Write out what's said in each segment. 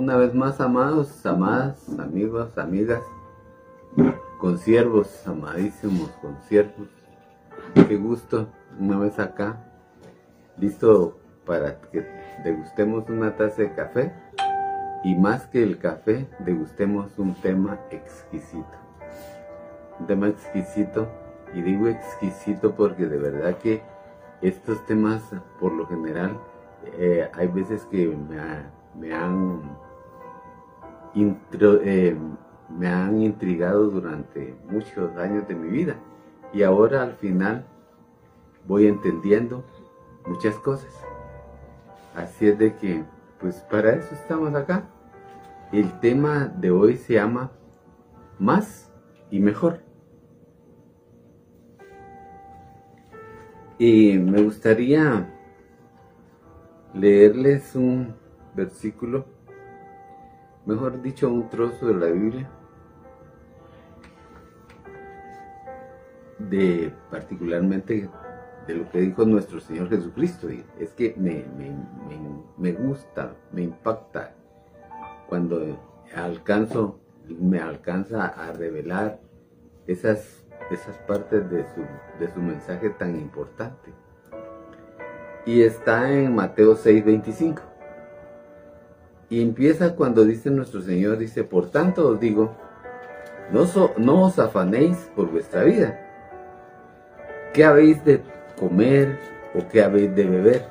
Una vez más, amados, amadas, amigos, amigas, conciervos, amadísimos conciervos. Qué gusto, una vez acá, listo para que degustemos una taza de café y más que el café, degustemos un tema exquisito. Un tema exquisito, y digo exquisito porque de verdad que estos temas, por lo general, eh, hay veces que me, han eh, me han intrigado durante muchos años de mi vida y ahora al final voy entendiendo muchas cosas. Así es de que, pues para eso estamos acá. El tema de hoy se llama Más y Mejor. Y me gustaría leerles un versículo, mejor dicho, un trozo de la Biblia, de particularmente de lo que dijo nuestro Señor Jesucristo. Es que me, me gusta, me impacta cuando alcanzo, me alcanza a revelar esas esas partes de su, de su mensaje tan importante. Y está en Mateo 6:25. Y empieza cuando dice nuestro Señor, dice, por tanto os digo, no, os afanéis por vuestra vida. ¿Qué habéis de comer o qué habéis de beber?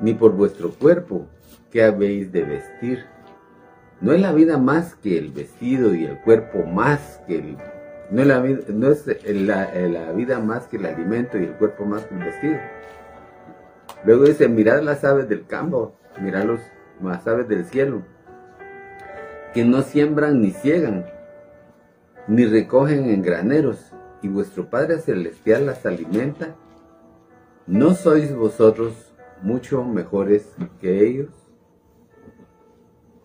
Ni por vuestro cuerpo, ¿qué habéis de vestir? No es la vida más que el vestido y el cuerpo más que el no es, la, no es la, vida más que el alimento y el cuerpo más que el vestido. Luego dice, mirad las aves del campo, mirad los, las aves del cielo, que no siembran ni ciegan, ni recogen en graneros, y vuestro Padre Celestial las alimenta. ¿No sois vosotros mucho mejores que ellos?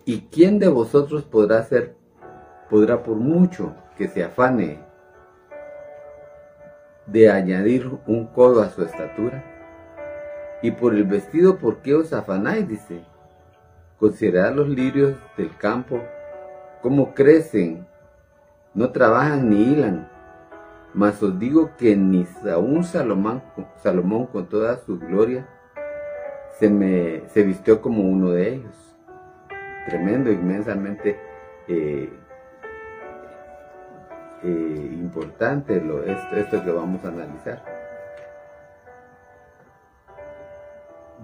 ¿Y quién de vosotros podrá ser, podrá por mucho que se afane de añadir un codo a su estatura. Y por el vestido, ¿por qué os afanáis? Dice. Considerad los lirios del campo, cómo crecen, no trabajan ni hilan. Mas os digo que ni aún Salomón, con toda su gloria se, vistió como uno de ellos. Tremendo, inmensamente eh, eh, importante lo, esto que vamos a analizar.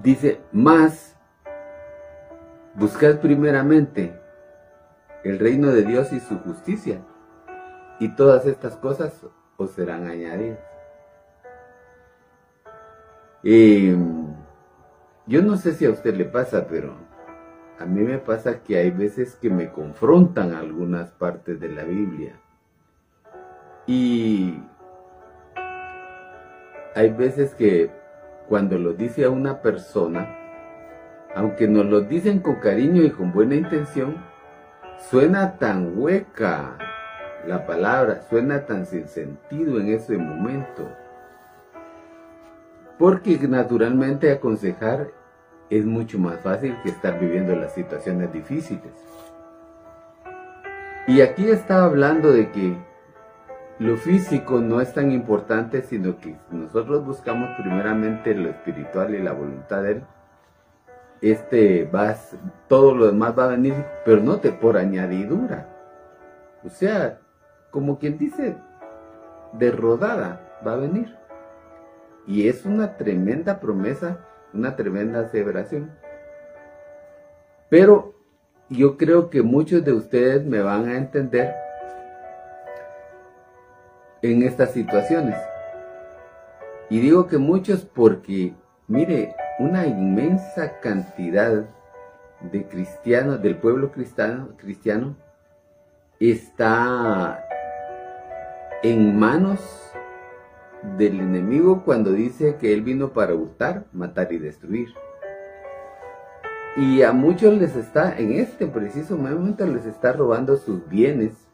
Dice, más, buscad primeramente el reino de Dios y su justicia, y todas estas cosas os serán añadidas. Yo no sé si a usted le pasa, pero a mí me pasa que hay veces que me confrontan algunas partes de la Biblia y hay veces que cuando lo dice a una persona, aunque nos lo dicen con cariño y con buena intención, suena tan hueca la palabra, suena tan sin sentido en ese momento. Porque naturalmente aconsejar es mucho más fácil que estar viviendo las situaciones difíciles. Y aquí está hablando de que lo físico no es tan importante, sino que nosotros buscamos primeramente lo espiritual y la voluntad de Él. Este va, todo lo demás va a venir, pero no te por añadidura. O sea, como quien dice, de rodada va a venir. Y es una tremenda promesa, una tremenda aseveración. Pero yo creo que muchos de ustedes me van a entender en estas situaciones. Y digo que muchos porque, mire, una inmensa cantidad de cristianos, del pueblo cristiano, cristiano está en manos del enemigo cuando dice que él vino para hurtar, matar y destruir. Y a muchos les está, en este preciso momento, les está robando sus bienes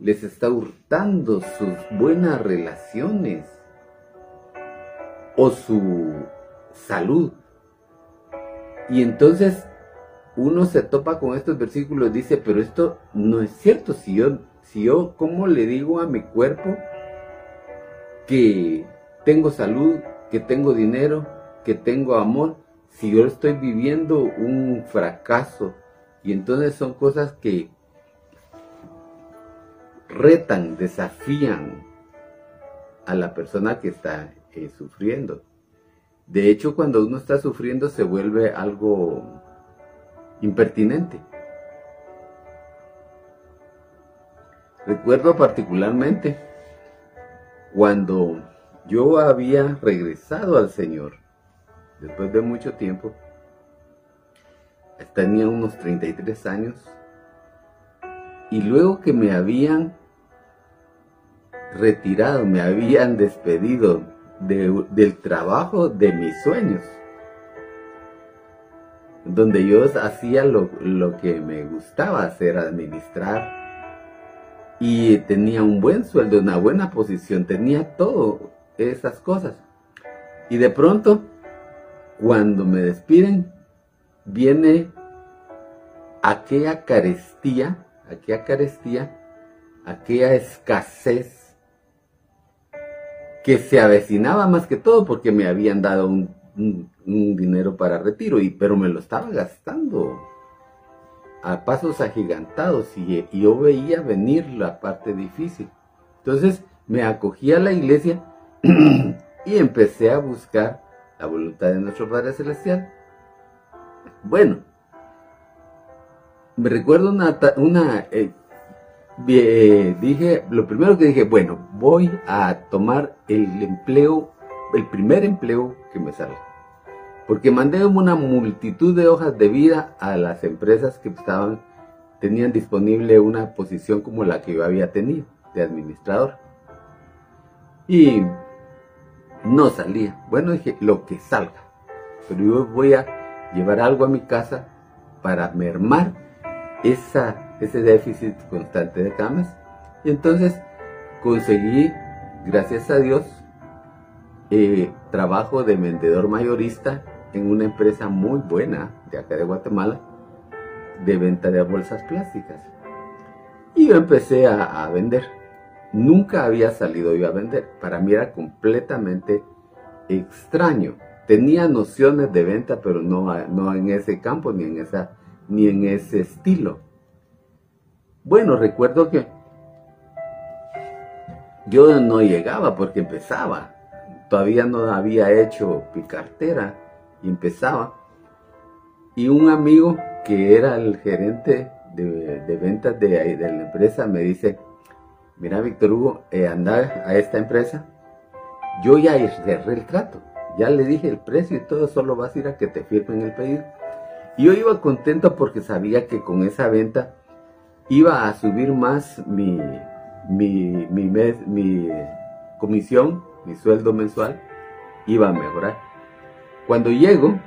les está hurtando sus buenas relaciones o su salud. Y entonces uno se topa con estos versículos, dice, pero esto no es cierto, si yo, si yo, ¿cómo le digo a mi cuerpo que tengo salud, que tengo dinero, que tengo amor, si yo estoy viviendo un fracaso? Y entonces son cosas que retan, desafían a la persona que está eh, sufriendo. De hecho, cuando uno está sufriendo se vuelve algo impertinente. Recuerdo particularmente cuando yo había regresado al Señor, después de mucho tiempo, tenía unos 33 años, y luego que me habían retirado, me habían despedido del trabajo de mis sueños, donde yo hacía lo, lo que me gustaba hacer, administrar, y tenía un buen sueldo, una buena posición, tenía todo esas cosas. Y de pronto, cuando me despiden, viene aquella carestía, aquella carestía, aquella escasez que se avecinaba más que todo porque me habían dado un, dinero para retiro, y, pero me lo estaba gastando a pasos agigantados y, yo veía venir la parte difícil. Entonces me acogí a la iglesia y empecé a buscar la voluntad de nuestro Padre Celestial. Bueno, me recuerdo una, una eh, dije, lo primero que dije, bueno, voy a tomar el empleo, el primer empleo que me salga. Porque mandé una multitud de hojas de vida a las empresas que estaban, tenían disponible una posición como la que yo había tenido, de administrador. Y no salía. Bueno, dije, lo que salga. Pero yo voy a llevar algo a mi casa para mermar esa ese déficit constante de camas. Y entonces conseguí, gracias a Dios, eh, trabajo de vendedor mayorista en una empresa muy buena de acá de Guatemala de venta de bolsas plásticas. Y yo empecé a, vender. Nunca había salido yo a vender. Para mí era completamente extraño. Tenía nociones de venta, pero no, no en ese campo ni en, esa, ni en ese estilo. Bueno, recuerdo que yo no llegaba porque empezaba. Todavía no había hecho mi cartera empezaba. Y un amigo que era el gerente de, ventas de, de, la empresa me dice, mira Víctor Hugo, eh, anda a esta empresa. Yo ya cerré el trato, ya le dije el precio y todo, solo vas a ir a que te firmen el pedido. Y yo iba contento porque sabía que con esa venta iba a subir más mi, mi, mi, comisión, mi sueldo mensual, iba a mejorar. Cuando llego,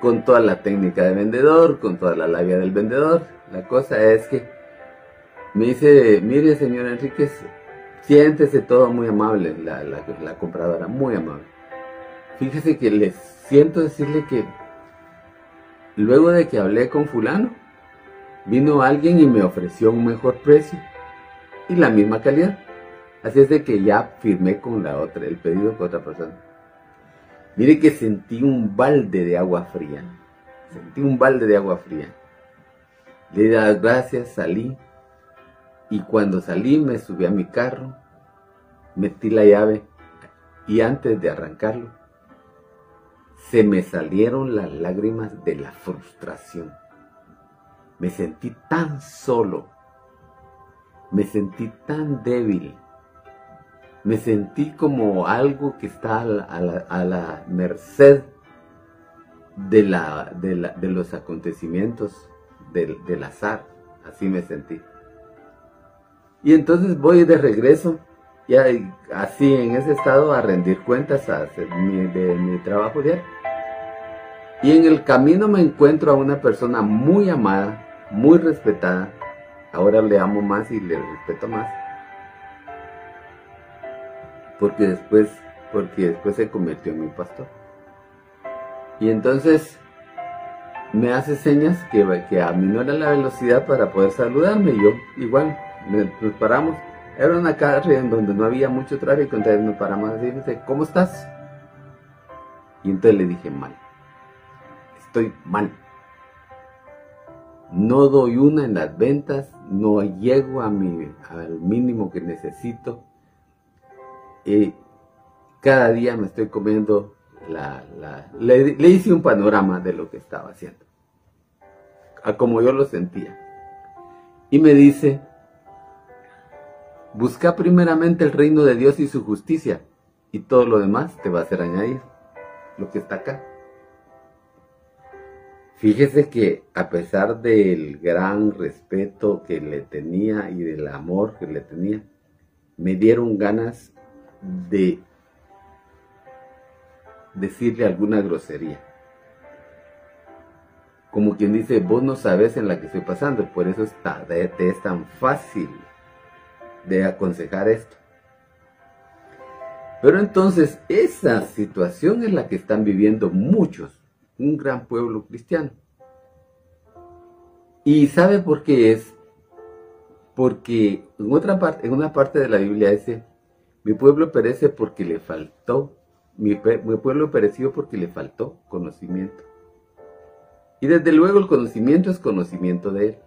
con toda la técnica de vendedor, con toda la labia del vendedor, la cosa es que me dice, mire señor Enríquez, siéntese todo muy amable, la, la, la compradora, muy amable. Fíjese que les siento decirle que luego de que hablé con fulano, Vino alguien y me ofreció un mejor precio y la misma calidad. Así es de que ya firmé con la otra, el pedido con otra persona. Mire que sentí un balde de agua fría. Sentí un balde de agua fría. Le di las gracias, salí. Y cuando salí me subí a mi carro, metí la llave y antes de arrancarlo, se me salieron las lágrimas de la frustración me sentí tan solo, me sentí tan débil, me sentí como algo que está a la, merced de, los acontecimientos del, azar, así me sentí. Y entonces voy de regreso, así en ese estado, a rendir cuentas a de mi trabajo diario. Y en el camino me encuentro a una persona muy amada, muy respetada. Ahora le amo más y le respeto más. Porque después, porque después se convirtió en mi pastor. Y entonces me hace señas que, que aminora la velocidad para poder saludarme. Y yo igual, nos paramos. Era una calle donde no había mucho tráfico, entonces nos paramos así dice, ¿cómo estás? Y entonces le dije, mal. Estoy mal. No doy una en las ventas, no llego a mi, al mínimo que necesito. y cada día me estoy comiendo la... le, hice un panorama de lo que estaba haciendo. A como yo lo sentía. Y me dice, busca primeramente el reino de Dios y su justicia. Y todo lo demás te va a hacer añadir lo que está acá. Fíjese que a pesar del gran respeto que le tenía y del amor que le tenía, me dieron ganas de decirle alguna grosería. Como quien dice, vos no sabes en la que estoy pasando, por eso está, te es tan fácil de aconsejar esto. Pero entonces esa situación es la que están viviendo muchos un gran pueblo cristiano. ¿Y sabe por qué es? Porque en, otra parte, en una parte de la Biblia dice, mi pueblo perece porque le faltó, mi, mi pueblo pereció porque le faltó conocimiento. Y desde luego el conocimiento es conocimiento de él.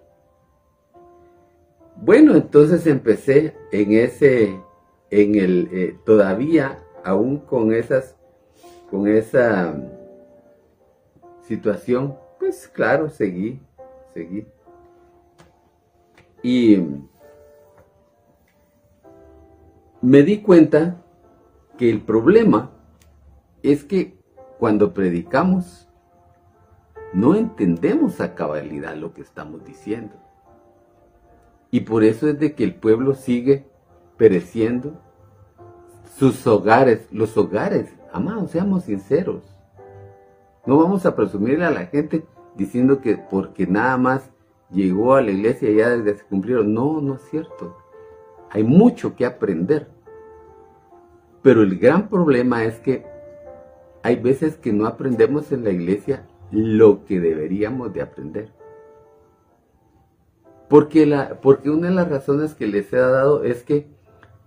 Bueno, entonces empecé en ese, en el, eh, todavía, aún con esas, con esa situación, pues claro, seguí, seguí. Y me di cuenta que el problema es que cuando predicamos no entendemos a cabalidad lo que estamos diciendo. Y por eso es de que el pueblo sigue pereciendo sus hogares, los hogares, amados, seamos sinceros. No vamos a presumirle a la gente diciendo que porque nada más llegó a la iglesia ya desde se cumplieron. No, no es cierto. Hay mucho que aprender. Pero el gran problema es que hay veces que no aprendemos en la iglesia lo que deberíamos de aprender. Porque, la, porque una de las razones que les he dado es que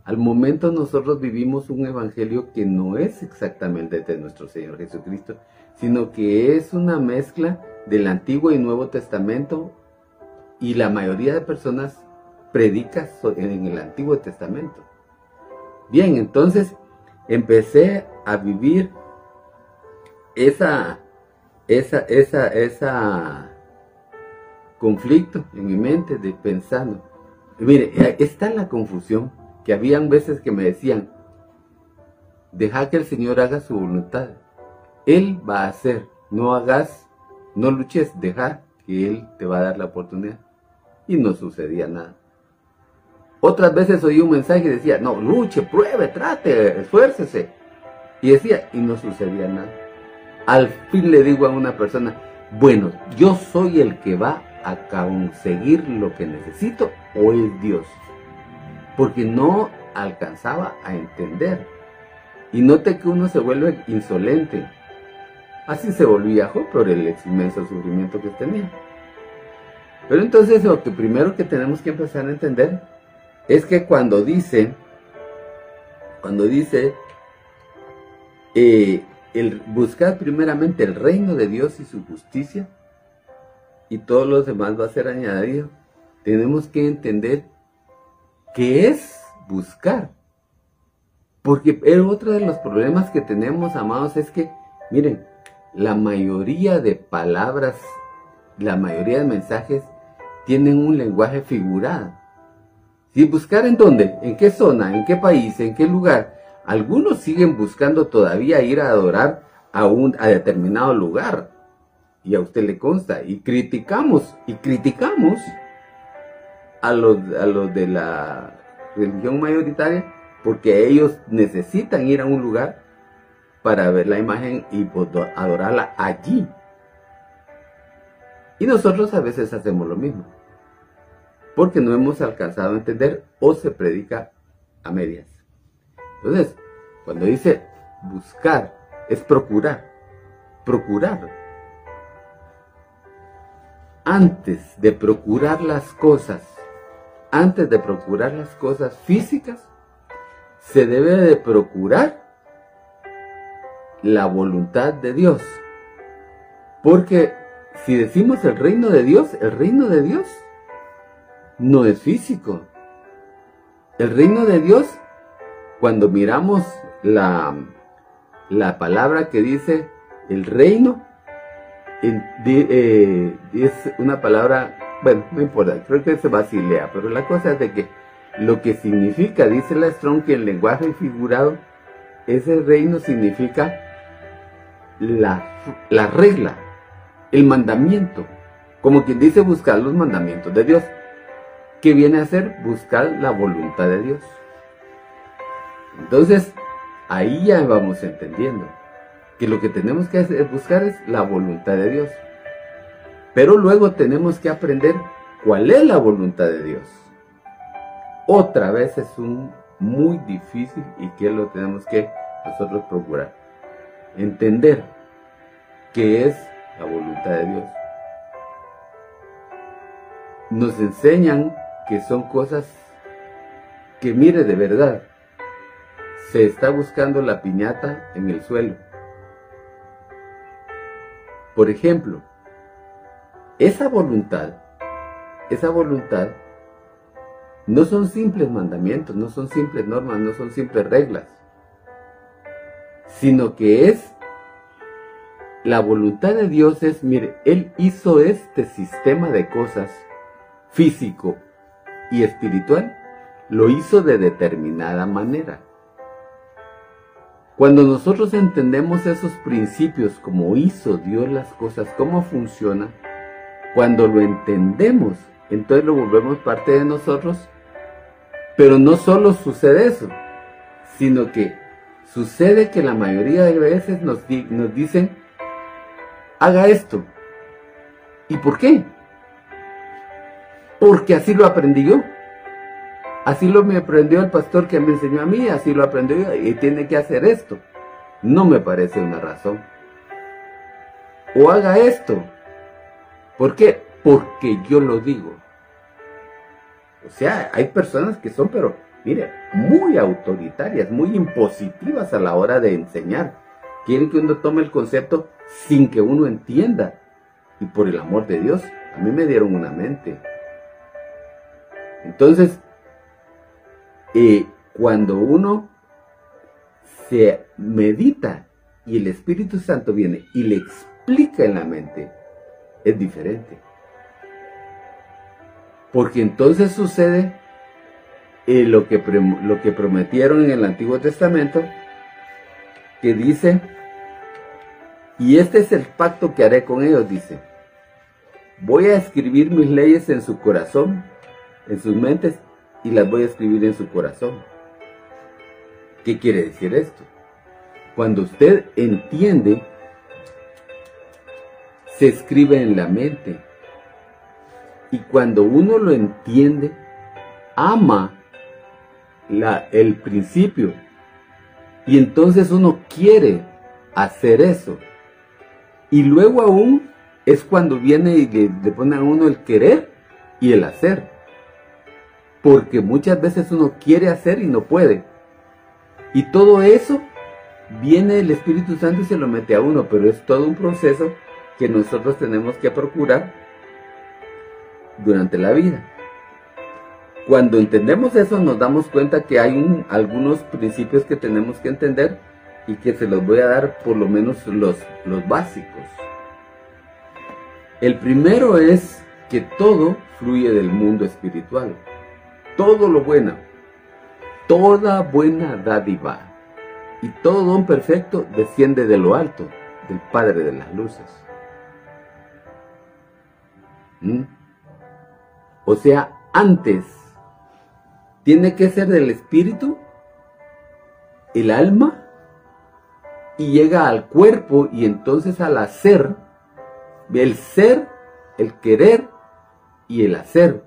al momento nosotros vivimos un evangelio que no es exactamente de nuestro Señor Jesucristo, sino que es una mezcla del Antiguo y Nuevo Testamento y la mayoría de personas predica en el Antiguo Testamento. Bien, entonces empecé a vivir esa, esa, esa, esa conflicto en mi mente de pensando. Mire, está la confusión que habían veces que me decían, deja que el Señor haga su voluntad. Él va a hacer. No hagas, no luches, deja que Él te va a dar la oportunidad. Y no sucedía nada. Otras veces oí un mensaje y decía, no, luche, pruebe, trate, esfuércese. Y decía, y no sucedía nada. Al fin le digo a una persona, bueno, yo soy el que va a conseguir lo que necesito o es Dios. Porque no alcanzaba a entender. Y note que uno se vuelve insolente. Así se volvía Job por el inmenso sufrimiento que tenía. Pero entonces lo que primero que tenemos que empezar a entender es que cuando dice, cuando dice, eh, el buscar primeramente el reino de Dios y su justicia, y todos los demás va a ser añadido, tenemos que entender qué es buscar. Porque otro de los problemas que tenemos, amados, es que, miren, la mayoría de palabras, la mayoría de mensajes tienen un lenguaje figurado. Si buscar en dónde, en qué zona, en qué país, en qué lugar, algunos siguen buscando todavía ir a adorar a un a determinado lugar. Y a usted le consta. Y criticamos, y criticamos a los, a los de la religión mayoritaria porque ellos necesitan ir a un lugar para ver la imagen y adorarla allí. Y nosotros a veces hacemos lo mismo, porque no hemos alcanzado a entender o se predica a medias. Entonces, cuando dice buscar, es procurar, procurar. antes de procurar las cosas, antes de procurar las cosas físicas, se debe de procurar la voluntad de Dios. Porque si decimos el reino de Dios, el reino de Dios no es físico. El reino de Dios, cuando miramos la, la palabra que dice el reino, eh, es una palabra, bueno, no importa, creo que se Basilea, pero la cosa es de que lo que significa, dice la Strong, que en lenguaje figurado, ese reino significa la, la regla, el mandamiento, como quien dice buscar los mandamientos de Dios. que viene a ser? Buscar la voluntad de Dios. Entonces, ahí ya vamos entendiendo que lo que tenemos que buscar es la voluntad de Dios. Pero luego tenemos que aprender cuál es la voluntad de Dios. Otra vez es un muy difícil y que lo tenemos que nosotros procurar. Entender qué es la voluntad de Dios. Nos enseñan que son cosas que mire de verdad. Se está buscando la piñata en el suelo por ejemplo, esa voluntad, esa voluntad no son simples mandamientos, no son simples normas, no son simples reglas, sino que es la voluntad de Dios es, mire, Él hizo este sistema de cosas físico y espiritual, lo hizo de determinada manera. Cuando nosotros entendemos esos principios, como hizo Dios las cosas, cómo funciona, cuando lo entendemos, entonces lo volvemos parte de nosotros, pero no solo sucede eso, sino que sucede que la mayoría de veces nos, nos dicen, haga esto. ¿Y por qué? Porque así lo aprendí yo. Así lo me aprendió el pastor que me enseñó a mí, así lo aprendió y tiene que hacer esto. No me parece una razón. O haga esto. ¿Por qué? Porque yo lo digo. O sea, hay personas que son, pero mire, muy autoritarias, muy impositivas a la hora de enseñar. Quieren que uno tome el concepto sin que uno entienda. Y por el amor de Dios, a mí me dieron una mente. Entonces, y cuando uno se medita y el Espíritu Santo viene y le explica en la mente, es diferente. Porque entonces sucede lo, que, lo que prometieron en el Antiguo Testamento, que dice, y este es el pacto que haré con ellos, dice, voy a escribir mis leyes en su corazón, en sus mentes, y las voy a escribir en su corazón. ¿Qué quiere decir esto? Cuando usted entiende, se escribe en la mente. Y cuando uno lo entiende, ama la, el principio. Y entonces uno quiere hacer eso. Y luego aún es cuando viene y le, le pone a uno el querer y el hacer porque muchas veces uno quiere hacer y no puede. Y todo eso viene el Espíritu Santo y se lo mete a uno, pero es todo un proceso que nosotros tenemos que procurar durante la vida. Cuando entendemos eso nos damos cuenta que hay algunos principios que tenemos que entender y que se los voy a dar por lo menos los, los básicos. El primero es que todo fluye del mundo espiritual todo lo bueno, toda buena dádiva y todo don perfecto desciende de lo alto, del Padre de las Luces. ¿Mm? O sea, antes tiene que ser del espíritu, el alma, y llega al cuerpo y entonces al hacer, el ser, el querer y el hacer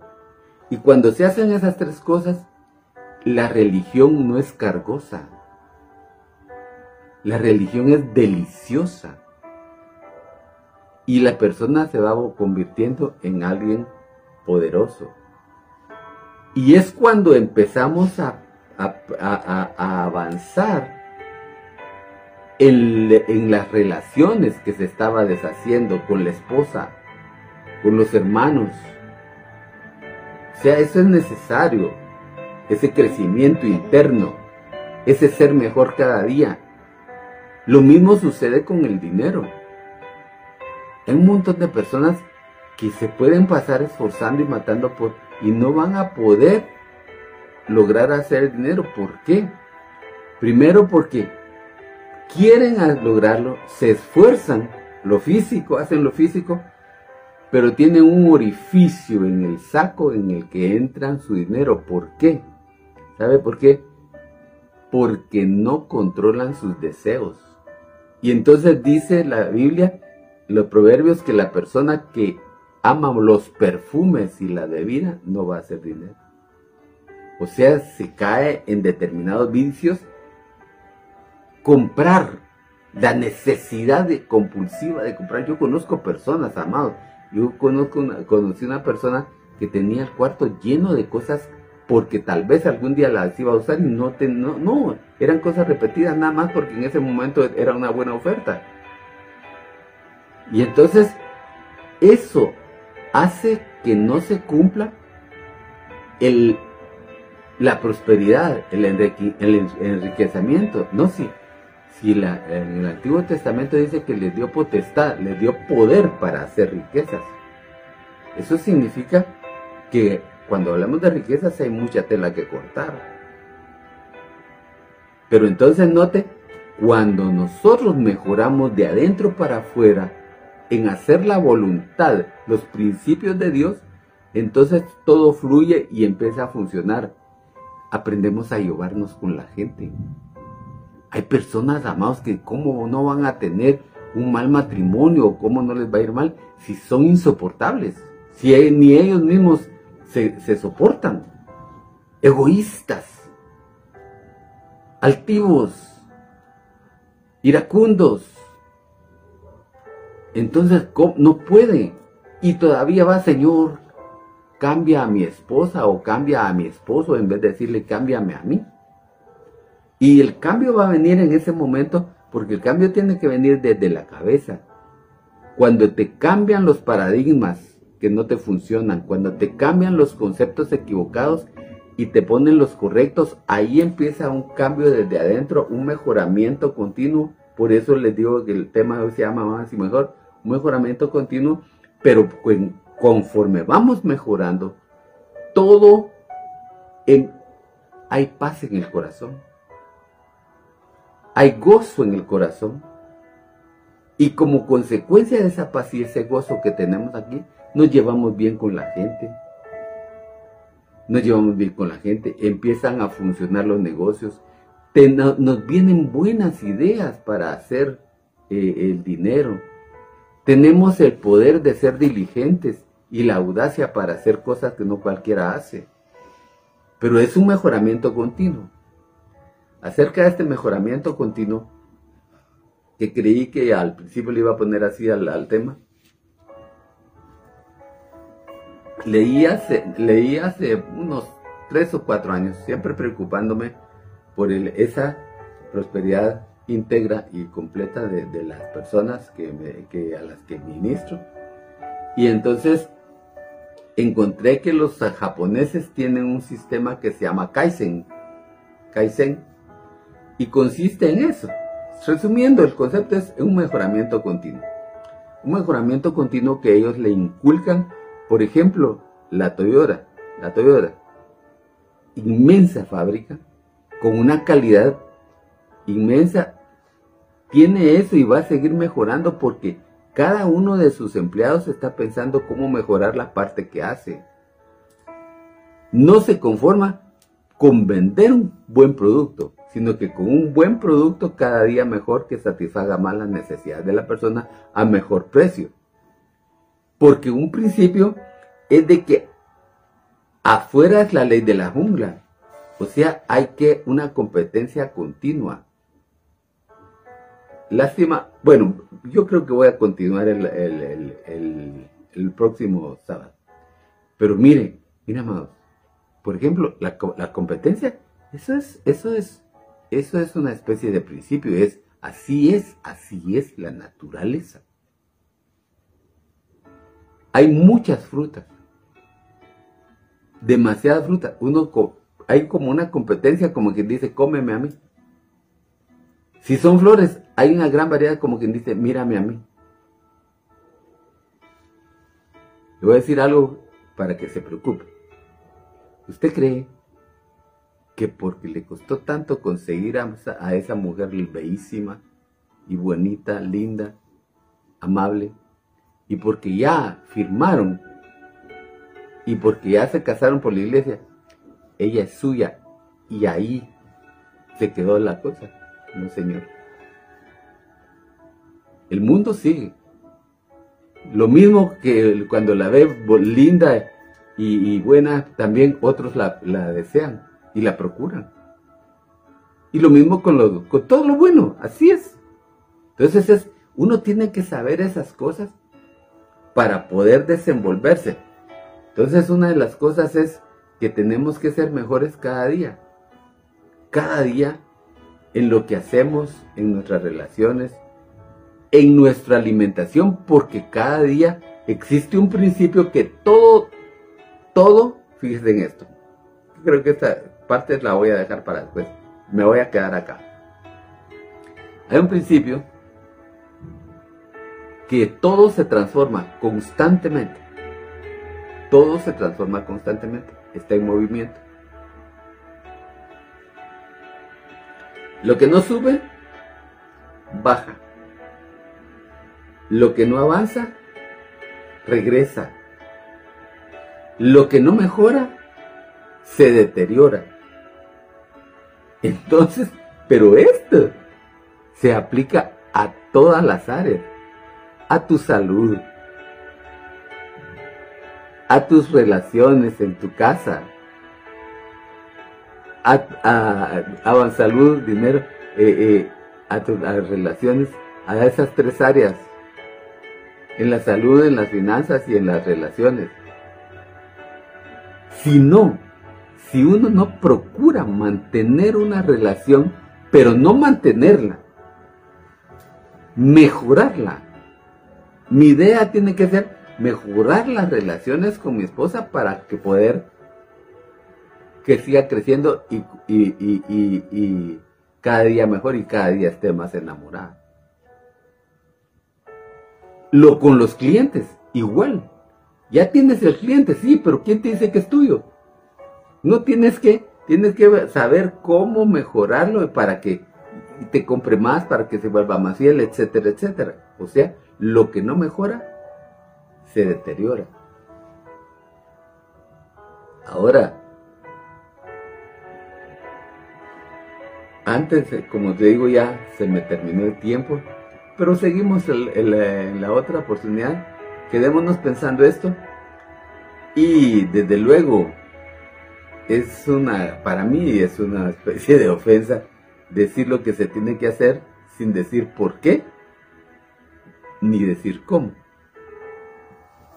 y cuando se hacen esas tres cosas, la religión no es cargosa. La religión es deliciosa. y la persona se va convirtiendo en alguien poderoso. Y es cuando empezamos a, avanzar en, en, las relaciones que se estaba deshaciendo con la esposa, con los hermanos. O sea, eso es necesario, ese crecimiento interno, ese ser mejor cada día. Lo mismo sucede con el dinero. Hay un montón de personas que se pueden pasar esforzando y matando por y no van a poder lograr hacer dinero. ¿Por qué? Primero porque quieren lograrlo, se esfuerzan, lo físico, hacen lo físico, pero tienen un orificio en el saco en el que entran su dinero. ¿Por qué? ¿Sabe por qué? Porque no controlan sus deseos. Y entonces dice la Biblia los proverbios que la persona que ama los perfumes y la bebida no va a hacer dinero. O sea, se cae en determinados vicios. Comprar, la necesidad de, compulsiva de comprar. Yo conozco personas, amados. Yo conozco una, conocí una persona que tenía el cuarto lleno de cosas porque tal vez algún día las iba a usar y no, no, no, eran cosas repetidas nada más porque en ese momento era una buena oferta. Y entonces eso hace que no se cumpla el, la prosperidad, el, enriquecimiento. No, si, si en el Antiguo Testamento dice que le dio potestad, le dio poder para hacer riquezas. Eso significa que cuando hablamos de riquezas hay mucha tela que cortar. Pero entonces note, cuando nosotros mejoramos de adentro para afuera, en hacer la voluntad, los principios de Dios, entonces todo fluye y empieza a funcionar. Aprendemos a llevarnos con la gente. Hay personas, amados, que cómo no van a tener un mal matrimonio, cómo no les va a ir mal, si son insoportables, si ni ellos mismos se, se soportan, egoístas, altivos, iracundos, entonces, no puede. Y todavía va, Señor, cambia a mi esposa o cambia a mi esposo en vez de decirle cámbiame a mí. Y el cambio va a venir en ese momento porque el cambio tiene que venir desde la cabeza. Cuando te cambian los paradigmas que no te funcionan, cuando te cambian los conceptos equivocados y te ponen los correctos, ahí empieza un cambio desde adentro, un mejoramiento continuo. Por eso les digo que el tema hoy se llama más y mejor, mejoramiento continuo, pero conforme vamos mejorando, todo hay paz en el corazón, hay gozo en el corazón, y como consecuencia de esa paz y ese gozo que tenemos aquí, nos llevamos bien con la gente. Nos llevamos bien con la gente, empiezan a funcionar los negocios, nos vienen buenas ideas para hacer eh, el dinero, tenemos el poder de ser diligentes y la audacia para hacer cosas que no cualquiera hace. Pero es un mejoramiento continuo. Acerca de este mejoramiento continuo, que creí que al principio le iba a poner así al, tema, leí hace, leí hace unos tres o cuatro años, siempre preocupándome por esa prosperidad íntegra y completa de, las personas que, a las que ministro. Y entonces encontré que los japoneses tienen un sistema que se llama Kaizen. Kaizen. Y consiste en eso. Resumiendo, el concepto es un mejoramiento continuo. Un mejoramiento continuo que ellos le inculcan, por ejemplo, la Toyota. La Toyota, inmensa fábrica, con una calidad inmensa tiene eso y va a seguir mejorando porque cada uno de sus empleados está pensando cómo mejorar la parte que hace. No se conforma con vender un buen producto, sino que con un buen producto cada día mejor que satisfaga más las necesidades de la persona a mejor precio. Porque un principio es de que afuera es la ley de la jungla. O sea, hay que una competencia continua. Lástima, bueno, yo creo que voy a continuar el, el, el, el próximo sábado. Pero mire, mira, amados, por ejemplo, la, la, competencia, eso es, eso es, eso es una especie de principio, es así es, así es la naturaleza. Hay muchas frutas, demasiada fruta. Uno hay como una competencia, como quien dice, cómeme a mí. Si son flores, hay una gran variedad, como quien dice, mírame a mí. Le voy a decir algo para que se preocupe. ¿Usted cree que porque le costó tanto conseguir a esa, mujer bellísima y bonita, linda, amable, y porque ya firmaron y porque ya se casaron por la iglesia, ella es suya y ahí se quedó la cosa. No, señor. El mundo sigue. Lo mismo que cuando la ve linda y, buena, también otros la, desean y la procuran. Y lo mismo con, con todo lo bueno, así es. Entonces es, uno tiene que saber esas cosas para poder desenvolverse. Entonces una de las cosas es que tenemos que ser mejores cada día. Cada día en lo que hacemos, en nuestras relaciones, en nuestra alimentación, porque cada día existe un principio que todo, todo, fíjense en esto. Creo que esta parte la voy a dejar para después. Me voy a quedar acá. Hay un principio que todo se transforma constantemente todo se transforma constantemente, está en movimiento. Lo que no sube, baja. Lo que no avanza, regresa. Lo que no mejora, se deteriora. Entonces, pero esto se aplica a todas las áreas, a tu salud, a tus relaciones en tu casa, a, a, salud, dinero, eh, eh, a tus relaciones, a esas tres áreas, en la salud, en las finanzas y en las relaciones. Si no, si uno no procura mantener una relación, pero no mantenerla, mejorarla, mi idea tiene que ser mejorar las relaciones con mi esposa para que poder que siga creciendo y, y, cada día mejor y cada día esté más enamorada. Lo con los clientes, igual. Ya tienes el cliente, sí, pero ¿quién te dice que es tuyo? No tienes que, tienes que saber cómo mejorarlo para que te compre más, para que se vuelva más fiel, etcétera, etcétera. O sea, lo que no mejora, se deteriora. Ahora, antes, eh, como te digo, ya se me terminó el tiempo, pero seguimos en la otra oportunidad. Quedémonos pensando esto. Y desde luego, es una, para mí es una especie de ofensa decir lo que se tiene que hacer sin decir por qué, ni decir cómo.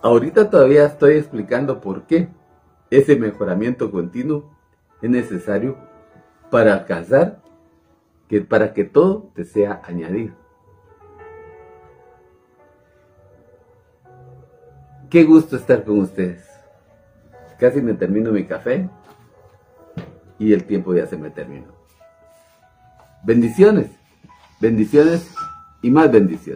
Ahorita todavía estoy explicando por qué ese mejoramiento continuo es necesario para alcanzar que para que todo te sea añadido. Qué gusto estar con ustedes. Casi me termino mi café y el tiempo ya se me terminó. Bendiciones, bendiciones y más bendiciones.